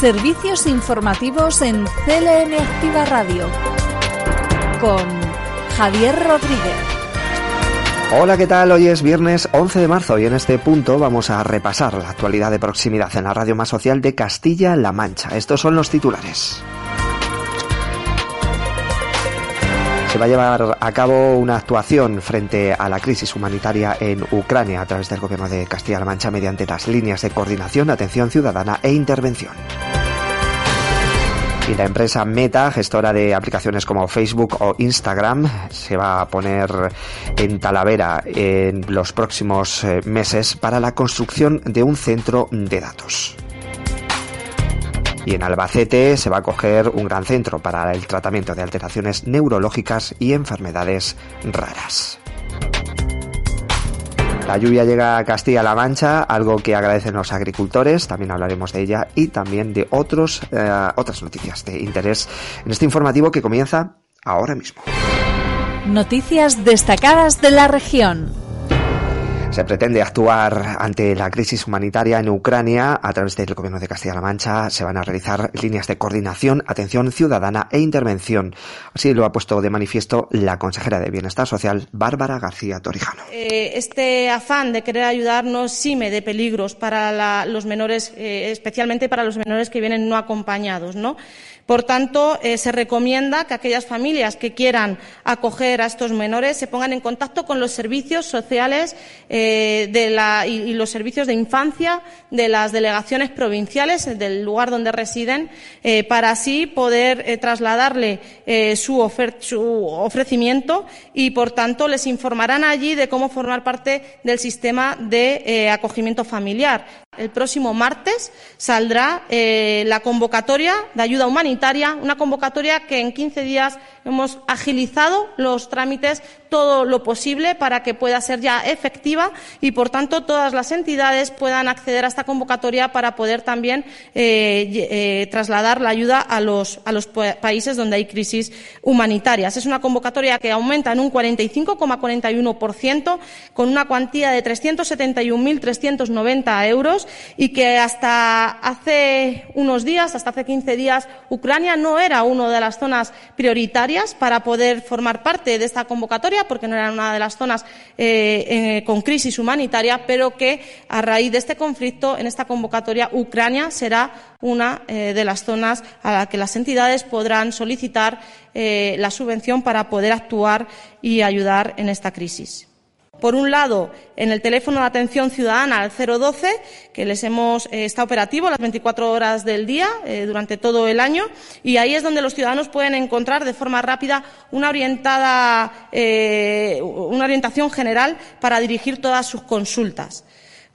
Servicios informativos en CLM Activa Radio con Javier Rodríguez. Hola, ¿qué tal? Hoy es viernes 11 de marzo y en este punto vamos a repasar la actualidad de proximidad en la radio más social de Castilla-La Mancha. Estos son los titulares. Se va a llevar a cabo una actuación frente a la crisis humanitaria en Ucrania a través del Gobierno de Castilla-La Mancha mediante las líneas de coordinación, atención ciudadana e intervención. Y la empresa Meta, gestora de aplicaciones como Facebook o Instagram, se va a poner en Talavera en los próximos eh, meses para la construcción de un centro de datos. Y en Albacete se va a coger un gran centro para el tratamiento de alteraciones neurológicas y enfermedades raras. La lluvia llega a Castilla-La Mancha, algo que agradecen los agricultores, también hablaremos de ella y también de otros, eh, otras noticias de interés en este informativo que comienza ahora mismo. Noticias destacadas de la región. Se pretende actuar ante la crisis humanitaria en Ucrania. A través del Gobierno de Castilla-La Mancha se van a realizar líneas de coordinación, atención ciudadana e intervención. Así lo ha puesto de manifiesto la consejera de Bienestar Social, Bárbara García Torijano. Eh, este afán de querer ayudarnos sime de peligros para los menores, eh, especialmente para los menores que vienen no acompañados, ¿no? Por tanto, eh, se recomienda que aquellas familias que quieran acoger a estos menores se pongan en contacto con los servicios sociales eh, y, los servicios de infancia de las delegaciones provinciales del lugar donde residen eh, para así poder trasladarle su, ofrecimiento y, por tanto, les informarán allí de cómo formar parte del sistema de acogimiento familiar. El próximo martes saldrá la convocatoria de ayuda humanitaria una convocatoria que en 15 días hemos agilizado los trámites todo lo posible para que pueda ser ya efectiva y, por tanto, todas las entidades puedan acceder a esta convocatoria para poder también eh, eh, trasladar la ayuda a los, a los países donde hay crisis humanitarias. Es una convocatoria que aumenta en un 45,41% con una cuantía de 371.390 euros y que hasta hace unos días, hasta hace 15 días, Ucrania no era una de las zonas prioritarias para poder formar parte de esta convocatoria, porque no era una de las zonas eh, con crisis humanitaria, pero que a raíz de este conflicto, en esta convocatoria, Ucrania será una eh, de las zonas a la que las entidades podrán solicitar eh, la subvención para poder actuar y ayudar en esta crisis por un lado, en el teléfono de atención ciudadana al 012, que les hemos eh, está operativo las 24 horas del día eh, durante todo el año, y ahí es donde los ciudadanos pueden encontrar de forma rápida una orientada, eh, una orientación general para dirigir todas sus consultas.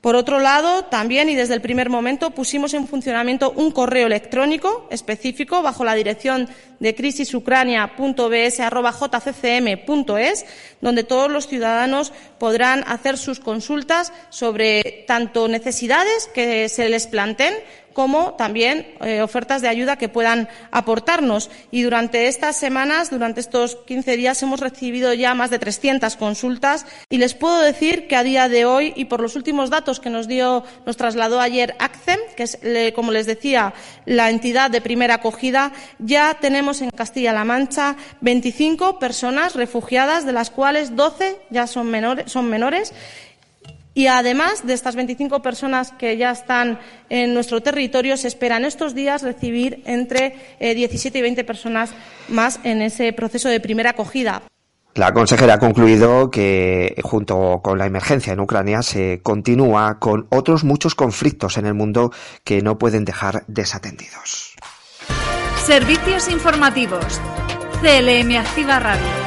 Por otro lado, también y desde el primer momento pusimos en funcionamiento un correo electrónico específico bajo la dirección de crisisucrania.bs.jccm.es, donde todos los ciudadanos podrán hacer sus consultas sobre tanto necesidades que se les planteen como también eh, ofertas de ayuda que puedan aportarnos. Y durante estas semanas, durante estos 15 días, hemos recibido ya más de 300 consultas y les puedo decir que a día de hoy y por los últimos datos que nos dio, nos trasladó ayer ACCEM, que es, como les decía, la entidad de primera acogida, ya tenemos en Castilla-La Mancha 25 personas refugiadas, de las cuales 12 ya son son menores y además de estas 25 personas que ya están en nuestro territorio, se espera en estos días recibir entre 17 eh, y 20 personas más en ese proceso de primera acogida. La consejera ha concluido que, junto con la emergencia en Ucrania, se continúa con otros muchos conflictos en el mundo que no pueden dejar desatendidos. Servicios informativos. CLM Activa Radio.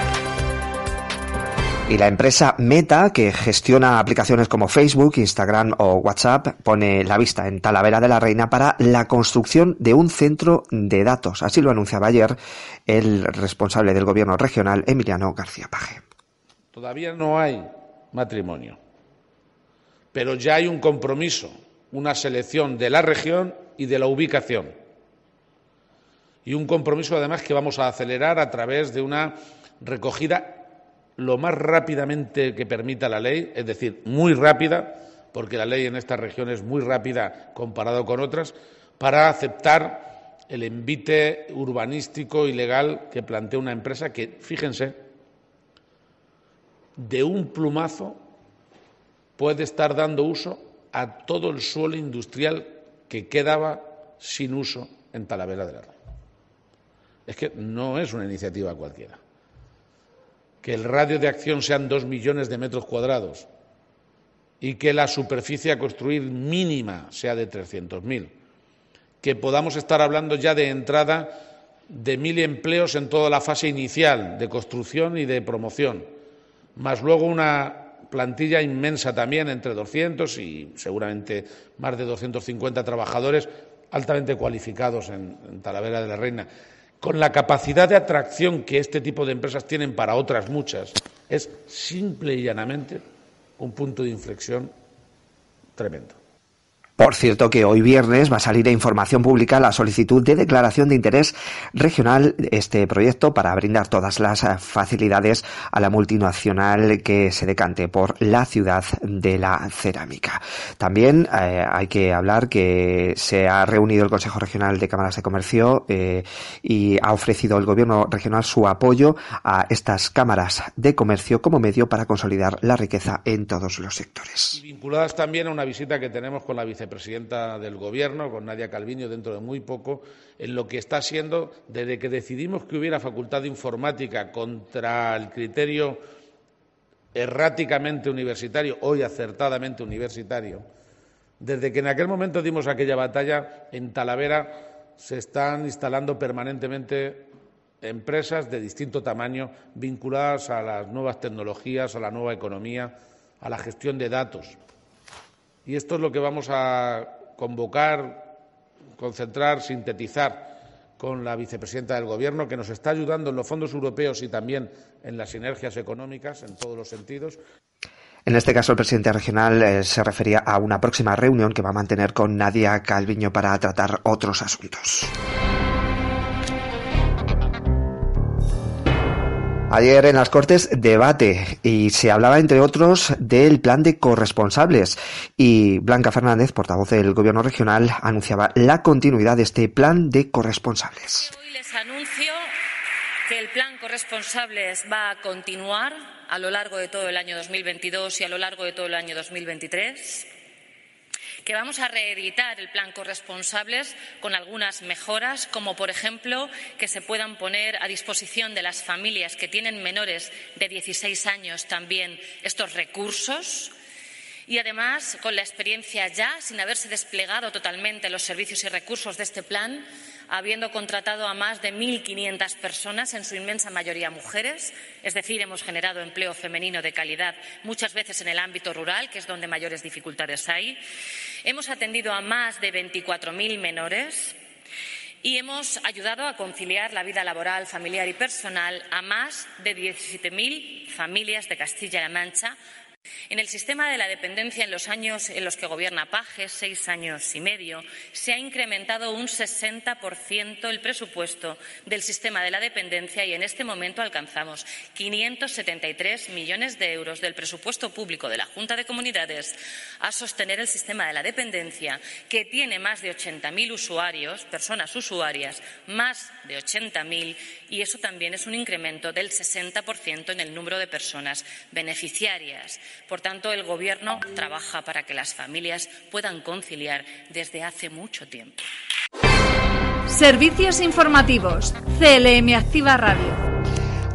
Y la empresa Meta, que gestiona aplicaciones como Facebook, Instagram o WhatsApp, pone la vista en Talavera de la Reina para la construcción de un centro de datos. Así lo anunciaba ayer el responsable del gobierno regional, Emiliano García Paje. Todavía no hay matrimonio, pero ya hay un compromiso, una selección de la región y de la ubicación. Y un compromiso, además, que vamos a acelerar a través de una recogida lo más rápidamente que permita la ley, es decir, muy rápida, porque la ley en esta región es muy rápida comparado con otras, para aceptar el envite urbanístico ilegal que plantea una empresa que, fíjense, de un plumazo puede estar dando uso a todo el suelo industrial que quedaba sin uso en Talavera de la Reina. Es que no es una iniciativa cualquiera. Que el radio de acción sean dos millones de metros cuadrados y que la superficie a construir mínima sea de 300.000. Que podamos estar hablando ya de entrada de mil empleos en toda la fase inicial de construcción y de promoción, más luego una plantilla inmensa también, entre 200 y seguramente más de 250 trabajadores altamente cualificados en, en Talavera de la Reina con la capacidad de atracción que este tipo de empresas tienen para otras muchas, es simple y llanamente un punto de inflexión tremendo. Por cierto que hoy viernes va a salir a información pública la solicitud de declaración de interés regional este proyecto para brindar todas las facilidades a la multinacional que se decante por la ciudad de la cerámica. También eh, hay que hablar que se ha reunido el Consejo Regional de Cámaras de Comercio eh, y ha ofrecido el Gobierno regional su apoyo a estas cámaras de comercio como medio para consolidar la riqueza en todos los sectores. Y vinculadas también a una visita que tenemos con la vice vicepresidenta del Gobierno, con Nadia Calviño, dentro de muy poco, en lo que está siendo, desde que decidimos que hubiera facultad de informática contra el criterio erráticamente universitario, hoy acertadamente universitario, desde que en aquel momento dimos aquella batalla, en Talavera se están instalando permanentemente empresas de distinto tamaño vinculadas a las nuevas tecnologías, a la nueva economía, a la gestión de datos. Y esto es lo que vamos a convocar, concentrar, sintetizar con la vicepresidenta del Gobierno, que nos está ayudando en los fondos europeos y también en las sinergias económicas en todos los sentidos. En este caso, el presidente regional eh, se refería a una próxima reunión que va a mantener con Nadia Calviño para tratar otros asuntos. Ayer en las Cortes debate y se hablaba, entre otros, del plan de corresponsables. Y Blanca Fernández, portavoz del Gobierno regional, anunciaba la continuidad de este plan de corresponsables. Hoy les anuncio que el plan corresponsables va a continuar a lo largo de todo el año 2022 y a lo largo de todo el año 2023 que vamos a reeditar el plan corresponsables con algunas mejoras, como por ejemplo que se puedan poner a disposición de las familias que tienen menores de 16 años también estos recursos. Y además, con la experiencia ya, sin haberse desplegado totalmente los servicios y recursos de este plan, habiendo contratado a más de 1.500 personas, en su inmensa mayoría mujeres, es decir, hemos generado empleo femenino de calidad muchas veces en el ámbito rural, que es donde mayores dificultades hay. Hemos atendido a más de 24.000 menores y hemos ayudado a conciliar la vida laboral, familiar y personal a más de 17.000 familias de Castilla-La Mancha en el sistema de la dependencia, en los años en los que gobierna Paje, seis años y medio, se ha incrementado un 60% el presupuesto del sistema de la dependencia y en este momento alcanzamos 573 millones de euros del presupuesto público de la Junta de Comunidades a sostener el sistema de la dependencia, que tiene más de 80.000 usuarios, personas usuarias, más de 80.000, y eso también es un incremento del 60% en el número de personas beneficiarias. Por tanto, el Gobierno trabaja para que las familias puedan conciliar desde hace mucho tiempo. Servicios informativos. CLM Activa Radio.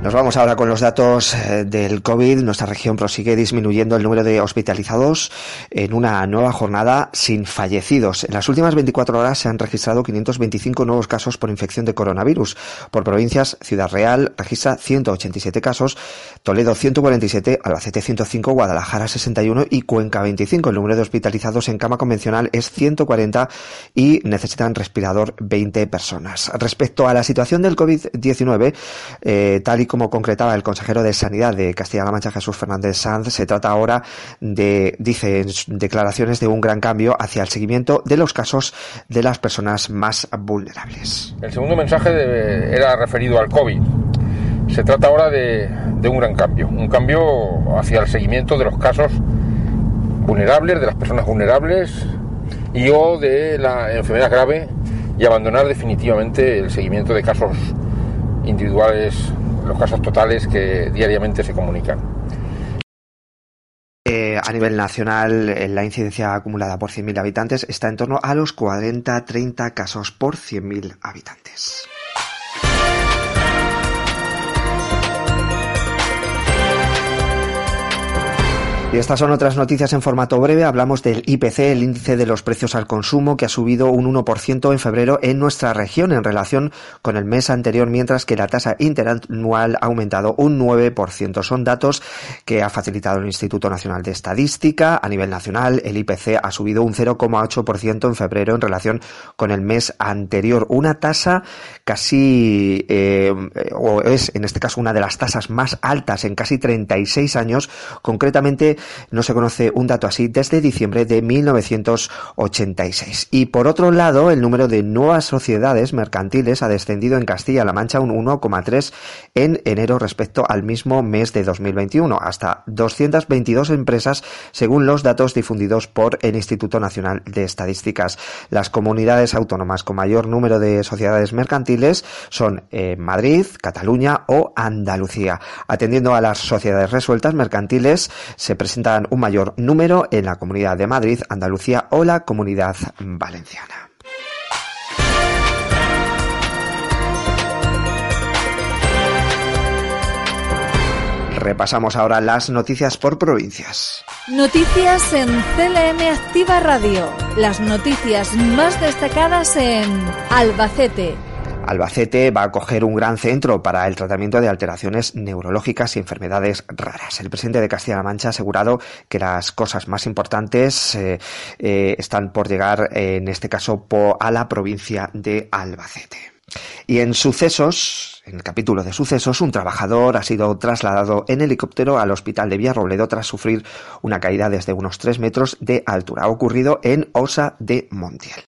Nos vamos ahora con los datos eh, del COVID. Nuestra región prosigue disminuyendo el número de hospitalizados en una nueva jornada sin fallecidos. En las últimas 24 horas se han registrado 525 nuevos casos por infección de coronavirus. Por provincias, Ciudad Real registra 187 casos, Toledo 147, Albacete 105, Guadalajara 61 y Cuenca 25. El número de hospitalizados en cama convencional es 140 y necesitan respirador 20 personas. Respecto a la situación del COVID-19, eh, tal y como concretaba el consejero de Sanidad de Castilla-La Mancha, Jesús Fernández Sanz, se trata ahora de, dice en declaraciones, de un gran cambio hacia el seguimiento de los casos de las personas más vulnerables. El segundo mensaje era referido al COVID. Se trata ahora de, un gran cambio, un cambio hacia el seguimiento de los casos vulnerables, de las personas vulnerables y o de la enfermedad grave y abandonar definitivamente el seguimiento de casos individuales, los casos totales que diariamente se comunican. Eh, a nivel nacional, eh, la incidencia acumulada por 100.000 habitantes está en torno a los 40-30 casos por 100.000 habitantes. Y estas son otras noticias en formato breve. Hablamos del IPC, el índice de los precios al consumo, que ha subido un 1% en febrero en nuestra región en relación con el mes anterior, mientras que la tasa interanual ha aumentado un 9%. Son datos que ha facilitado el Instituto Nacional de Estadística. A nivel nacional, el IPC ha subido un 0,8% en febrero en relación con el mes anterior. Una tasa casi, eh, o es en este caso una de las tasas más altas en casi 36 años, concretamente no se conoce un dato así desde diciembre de 1986. Y por otro lado, el número de nuevas sociedades mercantiles ha descendido en Castilla-La Mancha un 1,3 en enero respecto al mismo mes de 2021, hasta 222 empresas según los datos difundidos por el Instituto Nacional de Estadísticas. Las comunidades autónomas con mayor número de sociedades mercantiles son eh, Madrid, Cataluña o Andalucía. Atendiendo a las sociedades resueltas mercantiles, se presentan un mayor número en la Comunidad de Madrid, Andalucía o la Comunidad Valenciana. Repasamos ahora las noticias por provincias. Noticias en CLM Activa Radio. Las noticias más destacadas en Albacete, Albacete va a acoger un gran centro para el tratamiento de alteraciones neurológicas y enfermedades raras. El presidente de Castilla-La Mancha ha asegurado que las cosas más importantes eh, eh, están por llegar, en este caso, a la provincia de Albacete. Y en sucesos, en el capítulo de sucesos, un trabajador ha sido trasladado en helicóptero al hospital de Villarrobledo tras sufrir una caída desde unos 3 metros de altura. Ha ocurrido en Osa de Montiel.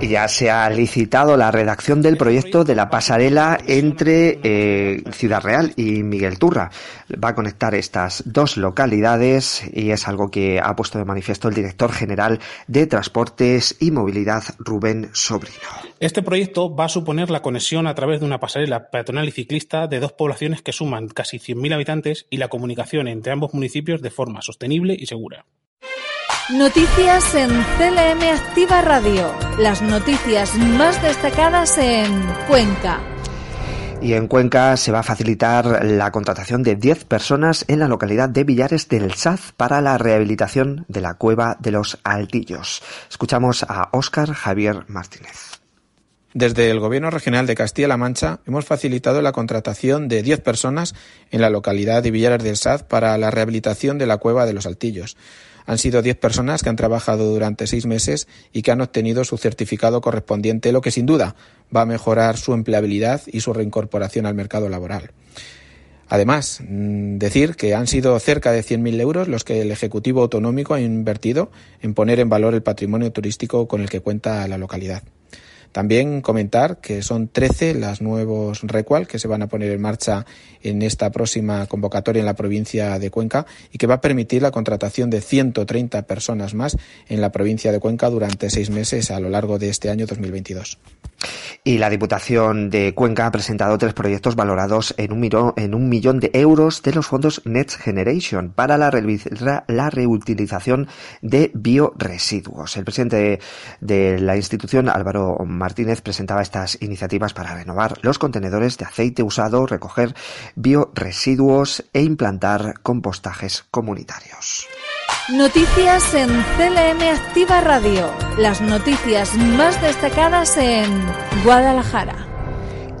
Ya se ha licitado la redacción del proyecto de la pasarela entre eh, Ciudad Real y Miguel Turra. Va a conectar estas dos localidades y es algo que ha puesto de manifiesto el director general de Transportes y Movilidad, Rubén Sobrino. Este proyecto va a suponer la conexión a través de una pasarela peatonal y ciclista de dos poblaciones que suman casi 100.000 habitantes y la comunicación entre ambos municipios de forma sostenible y segura. Noticias en CLM Activa Radio. Las noticias más destacadas en Cuenca. Y en Cuenca se va a facilitar la contratación de 10 personas en la localidad de Villares del Saz para la rehabilitación de la cueva de los Altillos. Escuchamos a Óscar Javier Martínez. Desde el Gobierno Regional de Castilla-La Mancha hemos facilitado la contratación de 10 personas en la localidad de Villares del Saz para la rehabilitación de la cueva de los Altillos. Han sido 10 personas que han trabajado durante seis meses y que han obtenido su certificado correspondiente, lo que sin duda va a mejorar su empleabilidad y su reincorporación al mercado laboral. Además, mm, decir que han sido cerca de 100.000 euros los que el Ejecutivo Autonómico ha invertido en poner en valor el patrimonio turístico con el que cuenta la localidad. También comentar que son 13 las nuevos Recual que se van a poner en marcha en esta próxima convocatoria en la provincia de Cuenca y que va a permitir la contratación de 130 personas más en la provincia de Cuenca durante seis meses a lo largo de este año 2022. Y la Diputación de Cuenca ha presentado tres proyectos valorados en un, en un millón de euros de los fondos Next Generation para la, la reutilización de bioresiduos. El presidente de, la institución, Álvaro Martínez, presentaba estas iniciativas para renovar los contenedores de aceite usado, recoger bioresiduos e implantar compostajes comunitarios. Noticias en CLM Activa Radio. Las noticias más destacadas en Guadalajara.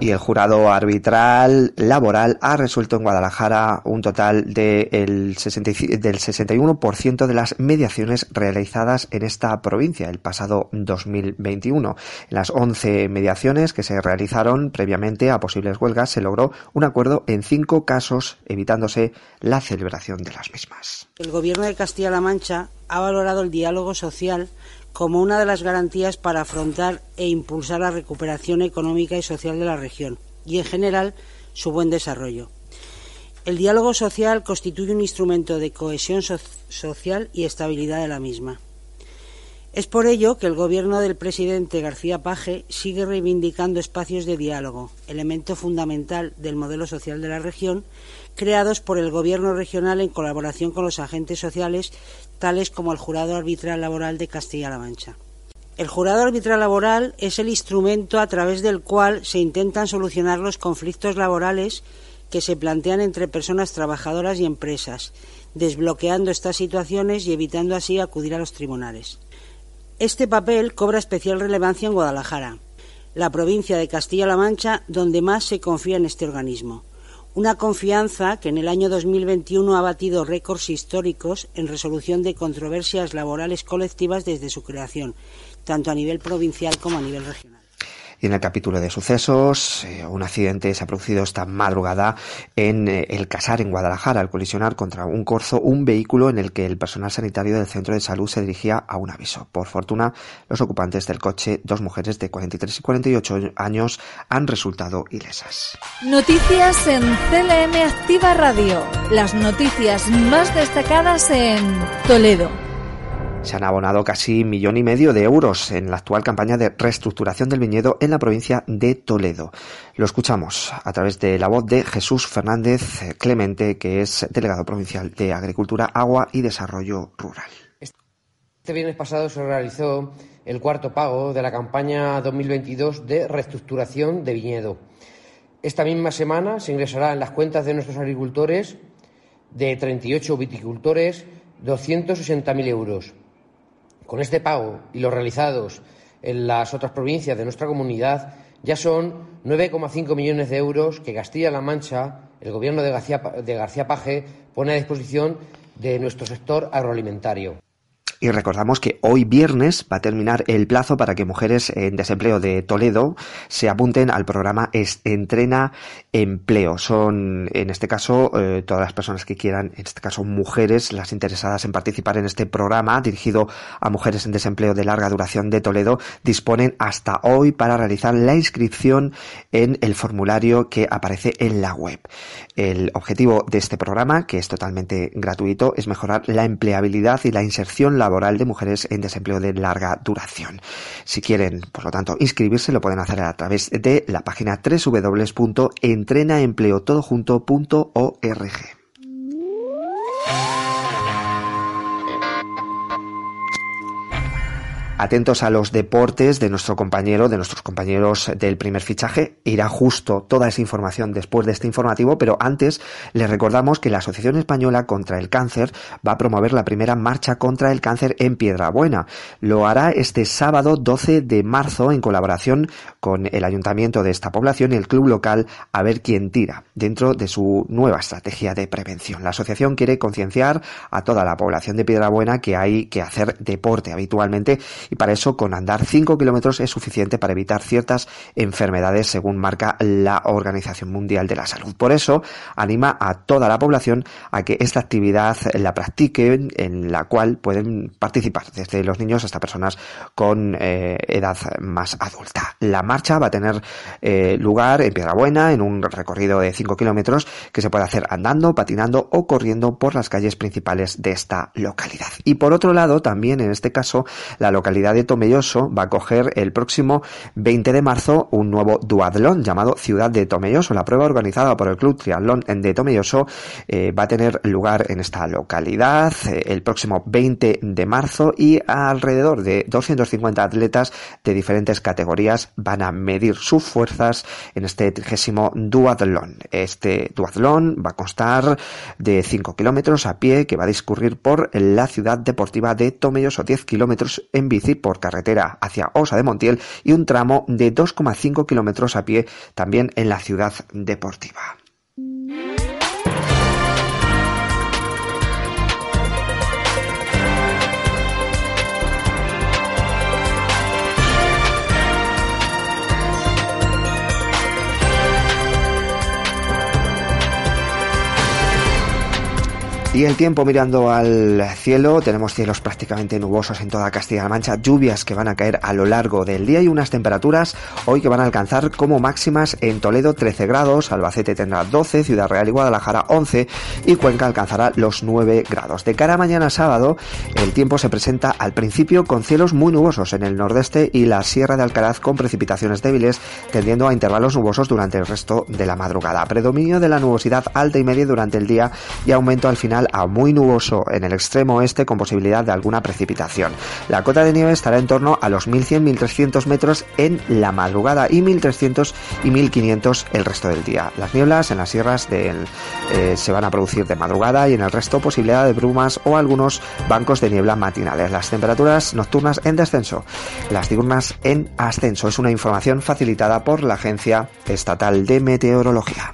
Y el jurado arbitral laboral ha resuelto en Guadalajara un total de el del 61% de las mediaciones realizadas en esta provincia el pasado 2021. En las 11 mediaciones que se realizaron previamente a posibles huelgas se logró un acuerdo en cinco casos, evitándose la celebración de las mismas. El Gobierno de Castilla-La Mancha ha valorado el diálogo social como una de las garantías para afrontar e impulsar la recuperación económica y social de la región y, en general, su buen desarrollo. El diálogo social constituye un instrumento de cohesión social y estabilidad de la misma. Es por ello que el gobierno del presidente García Paje sigue reivindicando espacios de diálogo, elemento fundamental del modelo social de la región, creados por el gobierno regional en colaboración con los agentes sociales, tales como el Jurado Arbitral Laboral de Castilla-La Mancha. El jurado arbitral laboral es el instrumento a través del cual se intentan solucionar los conflictos laborales que se plantean entre personas trabajadoras y empresas, desbloqueando estas situaciones y evitando así acudir a los tribunales. Este papel cobra especial relevancia en Guadalajara, la provincia de Castilla-La Mancha donde más se confía en este organismo. Una confianza que en el año 2021 ha batido récords históricos en resolución de controversias laborales colectivas desde su creación, tanto a nivel provincial como a nivel regional. Y en el capítulo de sucesos, eh, un accidente se ha producido esta madrugada en eh, El Casar, en Guadalajara, al colisionar contra un corzo un vehículo en el que el personal sanitario del centro de salud se dirigía a un aviso. Por fortuna, los ocupantes del coche, dos mujeres de 43 y 48 años, han resultado ilesas. Noticias en CLM Activa Radio. Las noticias más destacadas en Toledo. Se han abonado casi millón y medio de euros en la actual campaña de reestructuración del viñedo en la provincia de Toledo. Lo escuchamos a través de la voz de Jesús Fernández Clemente, que es delegado provincial de Agricultura, Agua y Desarrollo Rural. Este viernes pasado se realizó el cuarto pago de la campaña 2022 de reestructuración de viñedo. Esta misma semana se ingresará en las cuentas de nuestros agricultores de 38 viticultores 260.000 euros con este pago y los realizados en las otras provincias de nuestra comunidad, ya son 9,5 millones de euros que Castilla-La Mancha, el Gobierno de García, de García Paje, pone a disposición de nuestro sector agroalimentario. Y recordamos que hoy viernes va a terminar el plazo para que mujeres en desempleo de Toledo se apunten al programa Entrena Empleo. Son, en este caso, eh, todas las personas que quieran, en este caso mujeres, las interesadas en participar en este programa dirigido a mujeres en desempleo de larga duración de Toledo, disponen hasta hoy para realizar la inscripción en el formulario que aparece en la web. El objetivo de este programa, que es totalmente gratuito, es mejorar la empleabilidad y la inserción laboral laboral de mujeres en desempleo de larga duración. Si quieren, por lo tanto, inscribirse, lo pueden hacer a través de la página www.entrenaempleotodojunto.org. Atentos a los deportes de nuestro compañero, de nuestros compañeros del primer fichaje. Irá justo toda esa información después de este informativo, pero antes les recordamos que la Asociación Española contra el Cáncer va a promover la primera marcha contra el cáncer en Piedrabuena. Lo hará este sábado 12 de marzo en colaboración con el ayuntamiento de esta población y el club local A ver quién tira, dentro de su nueva estrategia de prevención. La asociación quiere concienciar a toda la población de Piedrabuena que hay que hacer deporte habitualmente y para eso con andar 5 kilómetros es suficiente para evitar ciertas enfermedades según marca la Organización Mundial de la Salud. Por eso anima a toda la población a que esta actividad la practiquen en la cual pueden participar desde los niños hasta personas con eh, edad más adulta. La marcha va a tener eh, lugar en Piedrabuena en un recorrido de 5 kilómetros que se puede hacer andando, patinando o corriendo por las calles principales de esta localidad. Y por otro lado, también en este caso, la localidad de Tomelloso va a coger el próximo 20 de marzo un nuevo duatlón llamado Ciudad de Tomelloso. La prueba organizada por el Club Triatlón de Tomelloso eh, va a tener lugar en esta localidad eh, el próximo 20 de marzo y alrededor de 250 atletas de diferentes categorías van a medir sus fuerzas en este trigésimo duatlón. Este duatlón va a constar de 5 kilómetros a pie que va a discurrir por la ciudad deportiva de Tomelloso, 10 kilómetros en bici por carretera hacia Osa de Montiel y un tramo de 2,5 kilómetros a pie también en la ciudad deportiva. Y el tiempo mirando al cielo, tenemos cielos prácticamente nubosos en toda Castilla-La Mancha, lluvias que van a caer a lo largo del día y unas temperaturas hoy que van a alcanzar como máximas en Toledo 13 grados, Albacete tendrá 12, Ciudad Real y Guadalajara 11 y Cuenca alcanzará los 9 grados. De cara a mañana sábado, el tiempo se presenta al principio con cielos muy nubosos en el nordeste y la Sierra de Alcaraz con precipitaciones débiles, tendiendo a intervalos nubosos durante el resto de la madrugada. Predominio de la nubosidad alta y media durante el día y aumento al final a muy nuboso en el extremo oeste con posibilidad de alguna precipitación. La cota de nieve estará en torno a los 1100-1300 metros en la madrugada y 1300 y 1500 el resto del día. Las nieblas en las sierras eh, se van a producir de madrugada y en el resto posibilidad de brumas o algunos bancos de niebla matinales. Las temperaturas nocturnas en descenso, las diurnas en ascenso. Es una información facilitada por la Agencia Estatal de Meteorología.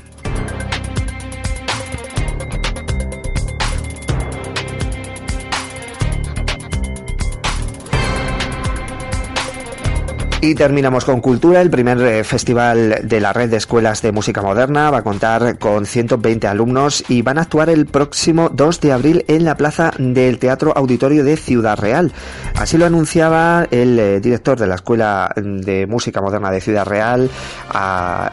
Y terminamos con cultura. El primer eh, festival de la red de escuelas de música moderna va a contar con 120 alumnos y van a actuar el próximo 2 de abril en la plaza del Teatro Auditorio de Ciudad Real. Así lo anunciaba el eh, director de la Escuela de Música Moderna de Ciudad Real,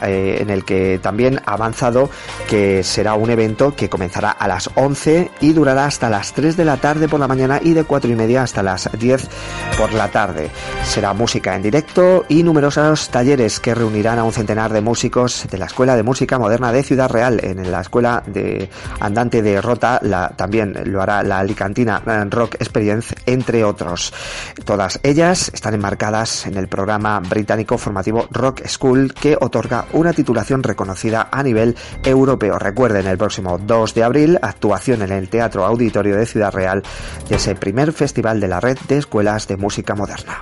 eh, en el que también ha avanzado que será un evento que comenzará a las 11 y durará hasta las 3 de la tarde por la mañana y de 4 y media hasta las 10 por la tarde. Será música en directo y numerosos talleres que reunirán a un centenar de músicos de la Escuela de Música Moderna de Ciudad Real. En la Escuela de Andante de Rota también lo hará la Alicantina Rock Experience, entre otros. Todas ellas están enmarcadas en el programa británico formativo Rock School que otorga una titulación reconocida a nivel europeo. Recuerden, el próximo 2 de abril, actuación en el Teatro Auditorio de Ciudad Real de ese primer festival de la red de escuelas de música moderna.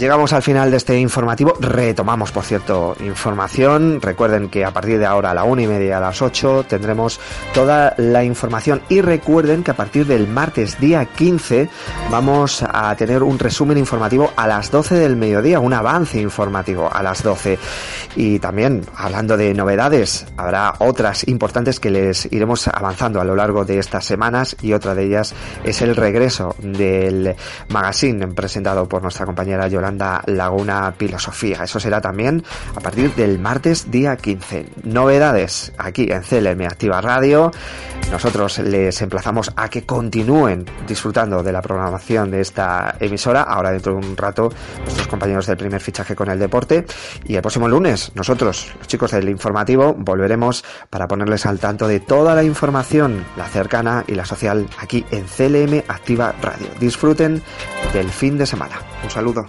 Llegamos al final de este informativo. Retomamos, por cierto, información. Recuerden que a partir de ahora, a la una y media, a las 8, tendremos toda la información. Y recuerden que a partir del martes día 15 vamos a tener un resumen informativo a las 12 del mediodía, un avance informativo a las 12. Y también, hablando de novedades, habrá otras importantes que les iremos avanzando a lo largo de estas semanas. Y otra de ellas es el regreso del magazine presentado por nuestra compañera Yolanda Laguna Filosofía. Eso será también a partir del martes día 15. Novedades aquí en CLM Activa Radio. Nosotros les emplazamos a que continúen disfrutando de la programación de esta emisora. Ahora dentro de un rato nuestros compañeros del primer fichaje con el deporte. Y el próximo lunes nosotros, los chicos del informativo, volveremos para ponerles al tanto de toda la información, la cercana y la social aquí en CLM Activa Radio. Disfruten del fin de semana. Un saludo.